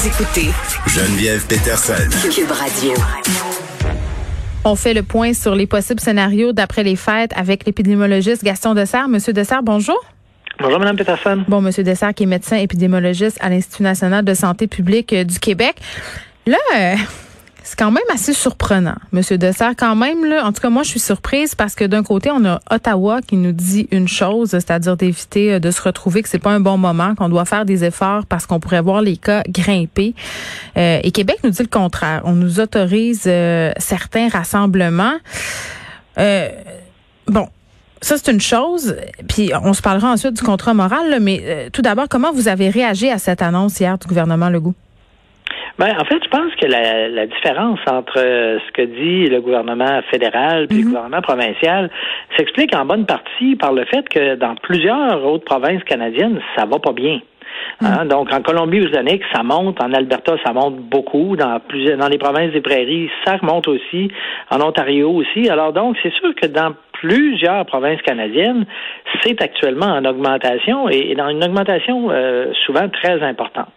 Vous écoutez Geneviève Peterson. Cube Radio. On fait le point sur les possibles scénarios d'après les fêtes avec l'épidémiologiste Gaston Dessert. Monsieur Dessert, bonjour. Bonjour, Mme Peterson. Bon, Monsieur Dessert, qui est médecin épidémiologiste à l'Institut national de santé publique euh, du Québec. Là, euh, c'est quand même assez surprenant, Monsieur Dessert. Quand même, là, en tout cas, moi, je suis surprise parce que d'un côté, on a Ottawa qui nous dit une chose, c'est-à-dire d'éviter euh, de se retrouver que c'est pas un bon moment, qu'on doit faire des efforts parce qu'on pourrait voir les cas grimper. Euh, et Québec nous dit le contraire. On nous autorise euh, certains rassemblements. bon, ça, c'est une chose. Puis on se parlera ensuite du contrat moral. mais tout d'abord, comment vous avez réagi à cette annonce hier du gouvernement Legault? Ben, en fait, je pense que la, la différence entre euh, ce que dit le gouvernement fédéral et le Mhm. gouvernement provincial s'explique en bonne partie par le fait que dans plusieurs autres provinces canadiennes, ça va pas bien. Hein, Donc, en Colombie-Britannique, ça monte. En Alberta, ça monte beaucoup. Dans plusieurs, dans les provinces des prairies, ça monte aussi. En Ontario aussi. Alors, donc, c'est sûr que dans plusieurs provinces canadiennes, c'est actuellement en augmentation et, dans une augmentation euh, souvent très importante.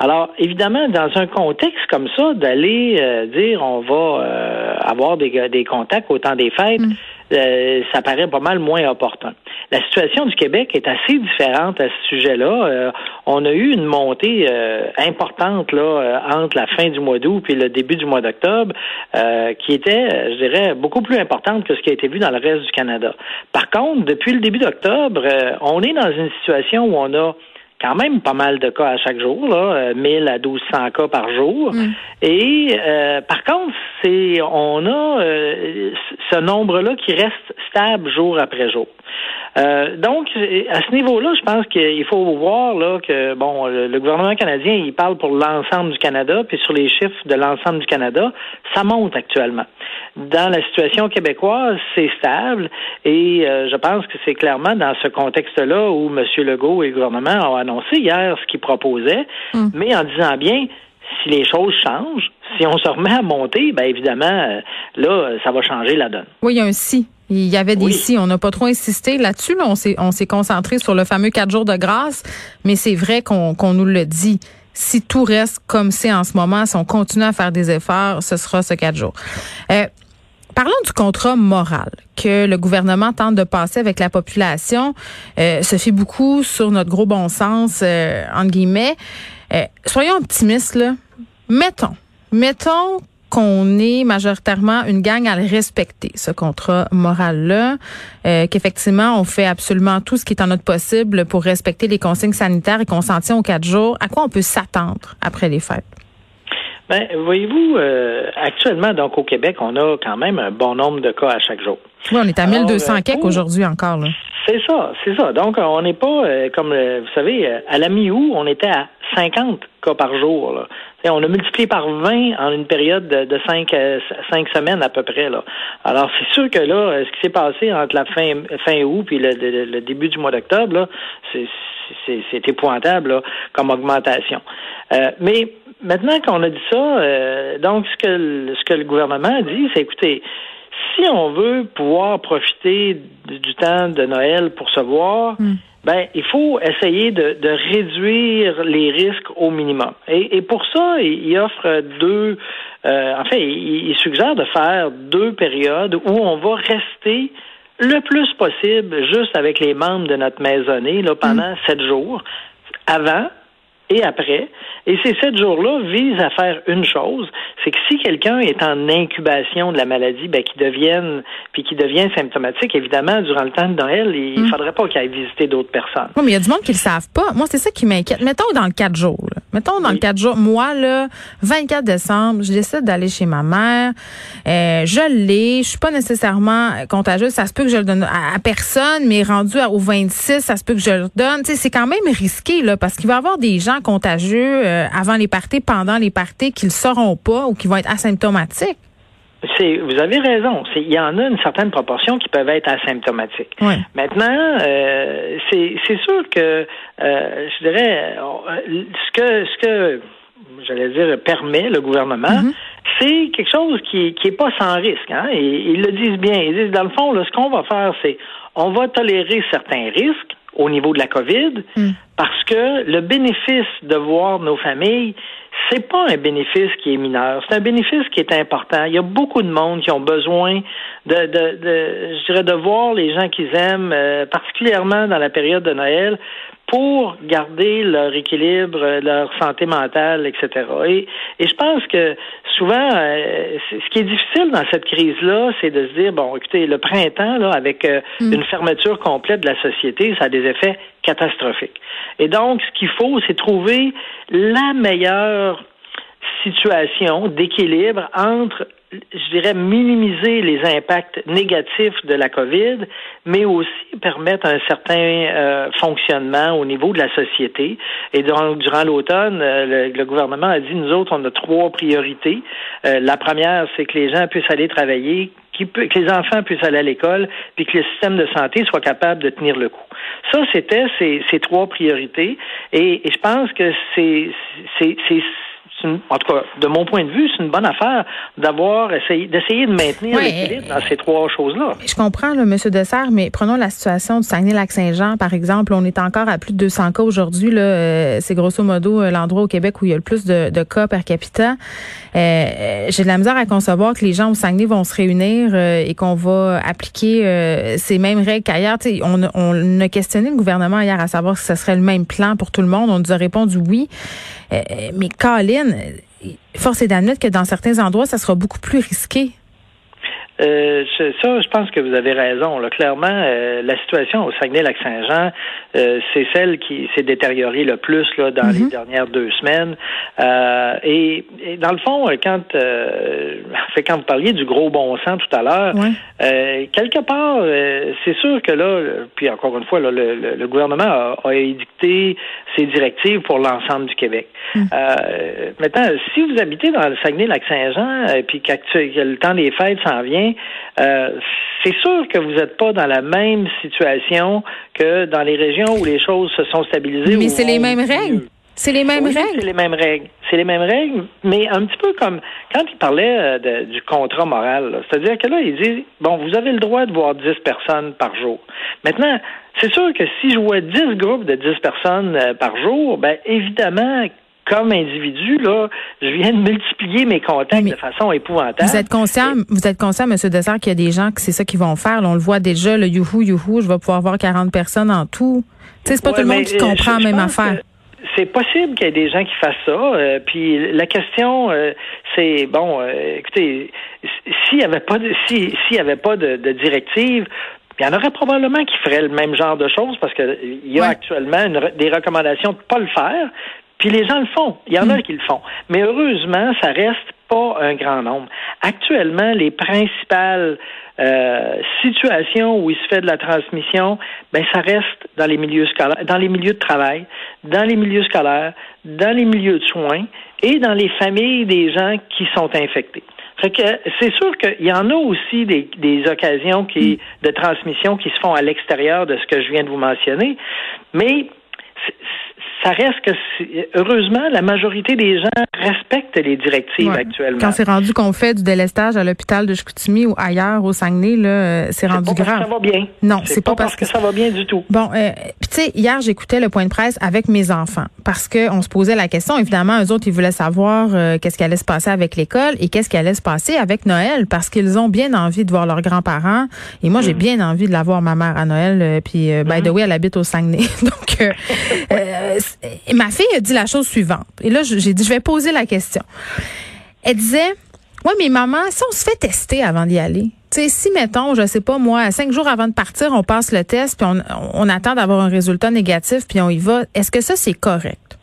Alors, évidemment, dans un contexte comme ça, d'aller euh, dire on va euh, avoir des, des contacts au temps des fêtes, euh, ça paraît pas mal moins opportun. La situation du Québec est assez différente à ce sujet-là. Euh, on a eu une montée euh, importante là euh, entre la fin du mois d'août puis le début du mois d'octobre, euh, qui était, je dirais, beaucoup plus importante que ce qui a été vu dans le reste du Canada. Par contre, depuis le début d'octobre, euh, on est dans une situation où on a quand même pas mal de cas à chaque jour, là, euh, 1000 à 1200 cas par jour. Et euh, par contre, c'est on a euh, ce nombre-là qui reste stable jour après jour. Euh, donc, à ce niveau-là, je pense qu'il faut voir là que bon, le, gouvernement canadien, il parle pour l'ensemble du Canada, puis sur les chiffres de l'ensemble du Canada, ça monte actuellement. Dans la situation québécoise, c'est stable, et euh, je pense que c'est clairement dans ce contexte-là où M. Legault et le gouvernement ont annoncé hier ce qu'ils proposaient, mais en disant bien si les choses changent, si on se remet à monter, ben évidemment, euh, là, ça va changer la donne. Oui, il y a un si. Il y avait des Oui. si. On n'a pas trop insisté là-dessus. Là. On s'est on s'est concentré sur le fameux quatre jours de grâce, mais c'est vrai qu'on qu'on nous le dit. Si tout reste comme c'est en ce moment, si on continue à faire des efforts, ce sera ce quatre jours. Euh, Parlons du contrat moral que le gouvernement tente de passer avec la population. Euh, se fait beaucoup sur notre gros bon sens, euh, entre guillemets. Euh, soyons optimistes, là. Mettons, mettons qu'on est majoritairement une gang à le respecter, ce contrat moral-là, euh, qu'effectivement, on fait absolument tout ce qui est en notre possible pour respecter les consignes sanitaires et qu'on s'en aux quatre jours. À quoi on peut s'attendre après les fêtes? Ben, voyez-vous, euh, actuellement, donc au Québec, on a quand même un bon nombre de cas à chaque jour. Oui, on est à Alors, 1200 euh, quelques pour- aujourd'hui encore. Là. C'est ça, c'est ça. Donc, on n'est pas, euh, comme euh, vous savez, euh, à la mi-août, on était à 50 cas par jour. Là. On a multiplié par 20 en une période de, de 5, semaines à peu près. Là. Alors, c'est sûr que là, euh, ce qui s'est passé entre la fin, fin août et le, le- le début du mois d'octobre, là, c'est, c'est, c'est épouvantable là, comme augmentation. Euh, mais maintenant qu'on a dit ça, euh, donc ce que, le- ce que le gouvernement a dit, c'est écoutez, si on veut pouvoir profiter du, du temps de Noël pour se voir, ben il faut essayer de, de réduire les risques au minimum. Et, et pour ça, il, il offre deux. euh, en fait, il, il suggère de faire deux périodes où on va rester le plus possible juste avec les membres de notre maisonnée là, pendant sept jours, avant et après. Et ces sept jours-là visent à faire une chose, c'est que si quelqu'un est en incubation de la maladie, ben, qu'il devienne, puis qu'il devient symptomatique, évidemment, durant le temps de Noël, il ne faudrait pas qu'il aille visiter d'autres personnes. Oui, mais il y a du monde qui le savent pas. Moi, c'est ça qui m'inquiète. Mettons dans le 4 jours. là. Mettons dans le 4 jours. Moi, là, 24 décembre, je décide d'aller chez ma mère. Euh, je l'ai. Je suis pas nécessairement contagieuse. Ça se peut que je le donne à, à personne, mais rendu à- au 26, ça se peut que je le donne. C'est quand même risqué, là, parce qu'il va y avoir des gens gens contagieux euh, avant les parties, pendant les parties, qu'ils ne sauront pas ou qui vont être asymptomatiques? vous avez raison. Il y en a une certaine proportion qui peuvent être asymptomatiques. Maintenant, euh, c'est sûr que euh, je dirais ce que ce que j'allais dire permet le gouvernement, mm-hmm. c'est quelque chose qui qui est pas sans risque. Hein? Ils le disent bien. Ils disent dans le fond, ce qu'on va faire, c'est on va tolérer certains risques au niveau de la COVID mm. parce que le bénéfice de voir nos familles, c'est pas un bénéfice qui est mineur, c'est un bénéfice qui est important. Il y a beaucoup de monde qui ont besoin de, de, de je dirais, de voir les gens qu'ils aiment, euh, particulièrement dans la période de Noël, pour garder leur équilibre, leur santé mentale, etc. Et, et je pense que souvent, euh, ce qui est difficile dans cette crise-là, c'est de se dire, bon, écoutez, le printemps, là, avec euh, mm. une fermeture complète de la société, ça a des effets catastrophiques. Et donc, ce qu'il faut, c'est trouver la meilleure situation d'équilibre entre je dirais, minimiser les impacts négatifs de la COVID, mais aussi permettre un certain euh, fonctionnement au niveau de la société. Et durant, l'automne, euh, le, gouvernement a dit, nous autres, on a trois priorités. Euh, la première, c'est que les gens puissent aller travailler, que les enfants puissent aller à l'école, puis que le système de santé soit capable de tenir le coup. Ça, c'était ces, ces trois priorités. Et, et je pense que c'est en tout cas, de mon point de vue, c'est une bonne affaire d'avoir essayé d'essayer de maintenir l'équilibre dans ces trois choses-là. Je comprends, là, M. Dessert, mais prenons la situation du Saguenay-Lac-Saint-Jean, par exemple. On est encore à plus de 200 cas aujourd'hui. Là, euh, c'est grosso modo euh, l'endroit au Québec où il y a le plus de, cas per capita. Euh, j'ai de la misère à concevoir que les gens au Saguenay vont se réunir et qu'on va appliquer ces mêmes règles qu'ailleurs. On, on a questionné le gouvernement hier à savoir si ce serait le même plan pour tout le monde. On nous a répondu oui. mais Force est d'admettre que dans certains endroits, ça sera beaucoup plus risqué. Euh, ça, je pense que vous avez raison. Là. Clairement, euh, la situation au Saguenay-Lac-Saint-Jean, euh, c'est celle qui s'est détériorée le plus là, dans les mhm. dernières deux semaines. Euh, et, dans le fond, quand, fait, quand vous parliez du gros bon sens tout à l'heure, quelque part, c'est sûr que là, puis encore une fois, là, le, gouvernement a, a, édicté ses directives pour l'ensemble du Québec. Mhm. maintenant, si vous habitez dans le Saguenay-Lac-Saint-Jean, puis que le temps des fêtes s'en vient, euh, c'est sûr que vous n'êtes pas dans la même situation que dans les régions où les choses se sont stabilisées. Mais c'est les mêmes règles. C'est les mêmes règles. C'est les mêmes règles. C'est les mêmes règles, mais un petit peu comme quand il parlait euh, du contrat moral. C'est-à-dire que là, il dit bon, vous avez le droit de voir 10 personnes par jour. Maintenant, c'est sûr que si je vois 10 groupes de 10 personnes euh, par jour, ben évidemment comme individu, là, je viens de multiplier mes contacts de façon épouvantable. Vous êtes conscient, vous êtes conscient, M. Dessert, qu'il y a des gens que c'est ça qu'ils vont faire. on le voit déjà, le youhou, youhou, je vais pouvoir voir 40 personnes en tout. C'est pas tout le monde qui comprend la même affaire. C'est possible qu'il y ait des gens qui fassent ça. Euh, puis la question, euh, c'est bon. Euh, écoutez, s'il n'y avait pas de s'il y avait pas de, directive, il y en aurait probablement qui feraient le même genre de choses parce qu'il y a actuellement des recommandations de ne pas le faire. Puis les gens le font. Il y en a hmm. qui le font. Mais heureusement, ça reste pas un grand nombre. Actuellement, les principales euh, situations où il se fait de la transmission, ben ça reste dans les milieux scolaires, dans les milieux de travail, dans les milieux scolaires, dans les milieux de soins et dans les familles des gens qui sont infectés. Fait que c'est sûr qu'il y en a aussi des, des occasions qui, hmm. de transmission qui se font à l'extérieur de ce que je viens de vous mentionner, mais ça reste que, heureusement, la majorité des gens respectent les directives actuellement. Quand c'est rendu qu'on fait du délestage à l'hôpital de Chicoutimi ou ailleurs au Saguenay, là, euh, c'est rendu grave. Parce que ça va bien. Non, c'est pas, parce que... ça va bien du tout. Bon, euh, tu sais, hier j'écoutais le point de presse avec mes enfants parce que on se posait la question. Évidemment, eux autres, ils voulaient savoir euh, qu'est-ce qui allait se passer avec l'école et qu'est-ce qui allait se passer avec Noël parce qu'ils ont bien envie de voir leurs grands-parents et moi j'ai mm. bien envie de la voir ma mère à Noël. puis by the mm. way, elle habite au Saguenay, donc ma fille a dit la chose suivante. Et là, j'ai dit, je vais poser la question. Elle disait, oui, mais maman, si on se fait tester avant d'y aller, tu sais, si, mettons, je sais pas, moi, cinq jours avant de partir, on passe le test, puis on, attend d'avoir un résultat négatif, puis on y va, est-ce que ça, c'est correct?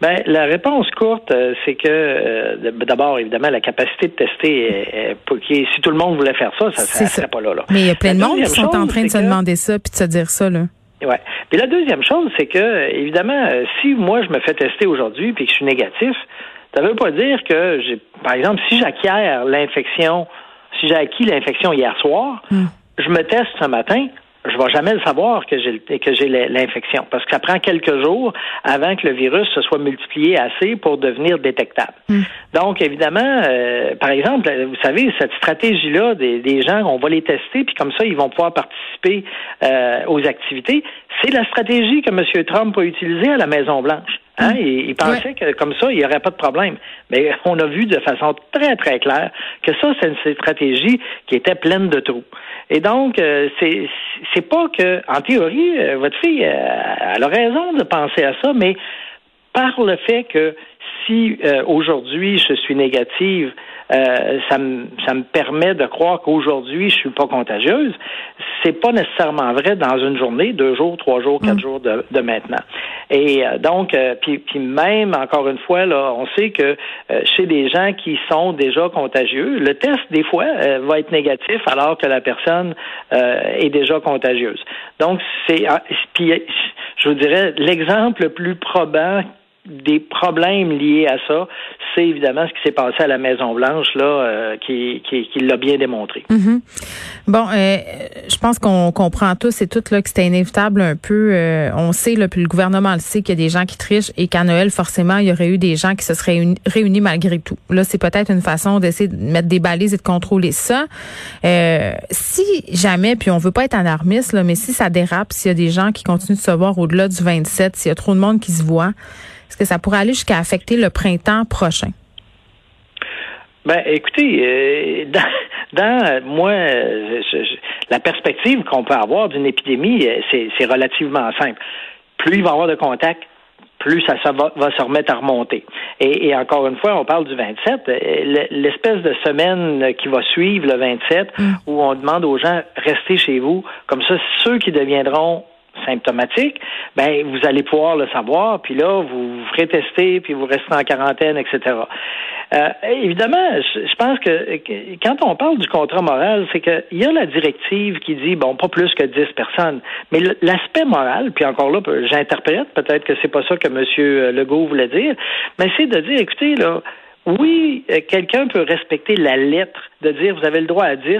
Ben, la réponse courte, euh, c'est que euh, d'abord, évidemment, la capacité de tester, est, si tout le monde voulait faire ça, ça ne serait pas là, là. Mais il y a plein de monde qui sont en train de se demander ça puis de se dire ça. Là. Ouais. Puis la deuxième chose, c'est que, évidemment, euh, si moi je me fais tester aujourd'hui puis que je suis négatif, ça veut pas dire que j'ai, par exemple, si j'acquiers l'infection, si j'ai acquis l'infection hier soir, Hmm. je me teste ce matin, je vais jamais le savoir que j'ai que j'ai l'infection parce que ça prend quelques jours avant que le virus se soit multiplié assez pour devenir détectable. Donc évidemment, euh, par exemple, vous savez cette stratégie là des, des gens, on va les tester puis comme ça ils vont pouvoir participer euh, aux activités. C'est la stratégie que M. Trump a utilisée à la Maison Blanche. Hein? Il, il pensait que comme ça, il n'y aurait pas de problème. Mais on a vu de façon très, très claire que ça, c'est une stratégie qui était pleine de trous. Et donc, euh, c'est c'est pas que, en théorie, euh, votre fille, euh, elle a raison de penser à ça, mais par le fait que si euh, aujourd'hui je suis négative, euh, ça, me, ça me permet de croire qu'aujourd'hui je suis pas contagieuse. C'est pas nécessairement vrai dans une journée, deux jours, trois jours, quatre jours de, de maintenant. Et euh, donc, euh, puis, puis même encore une fois là, on sait que euh, chez des gens qui sont déjà contagieux, le test des fois euh, va être négatif alors que la personne euh, est déjà contagieuse. Donc c'est, ah, puis je vous dirais l'exemple le plus probant des problèmes liés à ça, c'est évidemment ce qui s'est passé à la Maison Blanche là, euh, qui, qui, qui l'a bien démontré. Mhm. Bon, euh, je pense qu'on comprend tous et toutes là que c'était inévitable un peu. euh, on sait, là, puis le gouvernement le sait, qu'il y a des gens qui trichent et qu'à Noël, forcément, il y aurait eu des gens qui se seraient réunis, réunis malgré tout. Là, c'est peut-être une façon d'essayer de mettre des balises et de contrôler ça. Euh, si jamais, puis on veut pas être alarmiste, là, mais si ça dérape, s'il y a des gens qui continuent de se voir au-delà du 27, s'il y a trop de monde qui se voit, est-ce que ça pourrait aller jusqu'à affecter le printemps prochain? Ben, écoutez, euh, dans, dans, moi, je- je- la perspective qu'on peut avoir d'une épidémie, euh, c'est relativement simple. Plus il va y avoir de contacts, plus ça, ça va, va se remettre à remonter. Et, et encore une fois, on parle du 27, euh, le- l'espèce de semaine qui va suivre le 27, où on demande aux gens restez chez vous, comme ça, ceux qui deviendront symptomatiques, ben vous allez pouvoir le savoir, puis là vous ferez tester, puis vous resterez en quarantaine, etc. Euh, évidemment, je, pense que, quand on parle du contrat moral, c'est qu'il y a la directive qui dit bon pas plus que 10 personnes, mais l'aspect moral, puis encore là, j'interprète peut-être que c'est pas ça que M. Legault voulait dire, mais c'est de dire écoutez là, oui, euh, quelqu'un peut respecter la lettre de dire vous avez le droit à 10,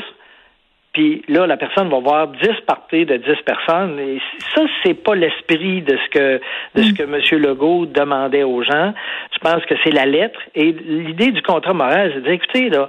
puis là, la personne va voir 10 parties de 10 personnes. Et ça, c'est pas l'esprit de ce que de ce que M. Legault demandait aux gens. Je pense que c'est la lettre. Et l'idée du contrat moral, c'est de dire, écoutez, là,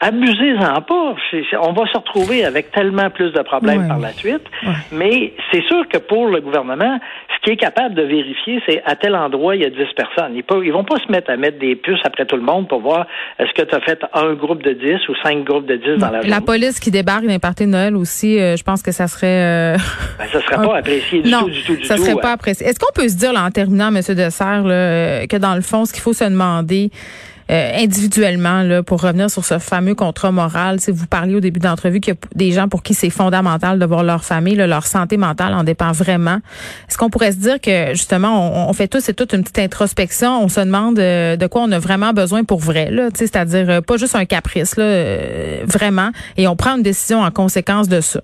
abusez-en pas. On va se retrouver avec tellement plus de problèmes par la suite. Mais c'est sûr que pour le gouvernement, qui est capable de vérifier, c'est à tel endroit, il y a 10 personnes. Ils ne vont pas se mettre à mettre des puces après tout le monde pour voir est-ce que tu as fait un groupe de 10 ou cinq groupes de 10 dans la journée? La police qui débarque d'un party de Noël aussi, euh, je pense que ça serait... euh, Ben, ça serait pas apprécié du non, tout, du tout, du ça tout. serait pas apprécié. Est-ce qu'on peut se dire, là, en terminant, M. Dessert, là, euh, que dans le fond, ce qu'il faut se demander euh, individuellement, là, pour revenir sur ce fameux contrat moral, si vous parliez au début de l'entrevue qu'il y a des gens pour qui c'est fondamental de voir leur famille, leur santé mentale en dépend vraiment. Est-ce qu'on pourrait se dire que justement, on, fait tous et toutes une petite introspection, on se demande euh, de quoi on a vraiment besoin pour vrai, là, c'est-à-dire euh, pas juste un caprice, là, vraiment, et on prend une décision en conséquence de ça?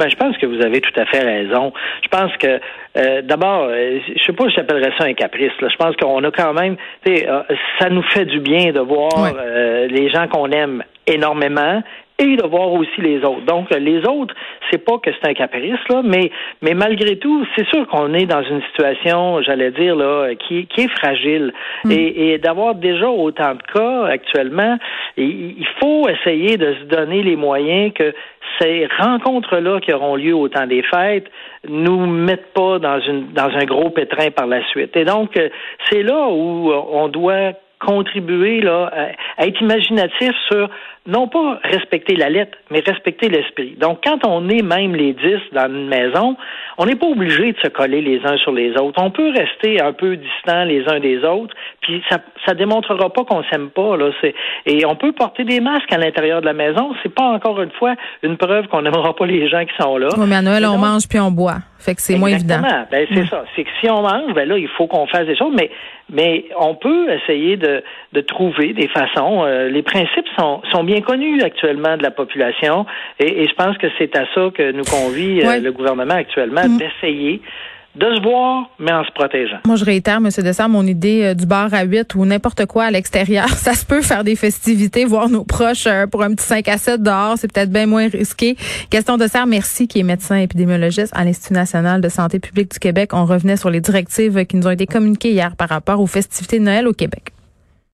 Ben, je pense que vous avez tout à fait raison. Je pense que euh, d'abord, euh, je sais pas si j'appellerais ça un caprice. Là. Je pense qu'on a quand même, tu sais, euh, ça nous fait du bien de voir euh, les gens qu'on aime énormément et de voir aussi les autres. Donc, les autres, c'est pas que c'est un caprice, là, mais, mais malgré tout, c'est sûr qu'on est dans une situation, j'allais dire, là, qui, qui est fragile. Et, et d'avoir déjà autant de cas actuellement, il il faut essayer de se donner les moyens que ces rencontres-là qui auront lieu au temps des fêtes nous mettent pas dans une dans un gros pétrin par la suite. Et donc, euh, c'est là où euh, on doit contribuer là, à, à être imaginatif sur non pas respecter la lettre, mais respecter l'esprit. Donc, quand on est même les dix dans une maison, on n'est pas obligé de se coller les uns sur les autres. On peut rester un peu distants les uns des autres, puis ça ça démontrera pas qu'on s'aime pas. Là. C'est, et on peut porter des masques à l'intérieur de la maison. C'est pas encore une fois une preuve qu'on n'aimera pas les gens qui sont là. Oui, mais à Noël, on mange puis on boit. Fait que c'est moins évident. Ben, c'est ça. C'est que si on mange, ben là, il faut qu'on fasse des choses, mais, mais on peut essayer de, de trouver des façons. euh, les principes sont, sont bien bien connu actuellement de la population. Et, je pense que c'est à ça que nous convie euh, le gouvernement actuellement, mm. d'essayer de se voir, mais en se protégeant. Moi, je réitère, M. Dessert, mon idée euh, du bar à 8 ou n'importe quoi à l'extérieur. Ça se peut faire des festivités, voir nos proches euh, pour un petit 5 à 7 dehors. C'est peut-être bien moins risqué. Gaston Dessert, merci, qui est médecin épidémiologiste à l'Institut national de santé publique du Québec. On revenait sur les directives qui nous ont été communiquées hier par rapport aux festivités de Noël au Québec.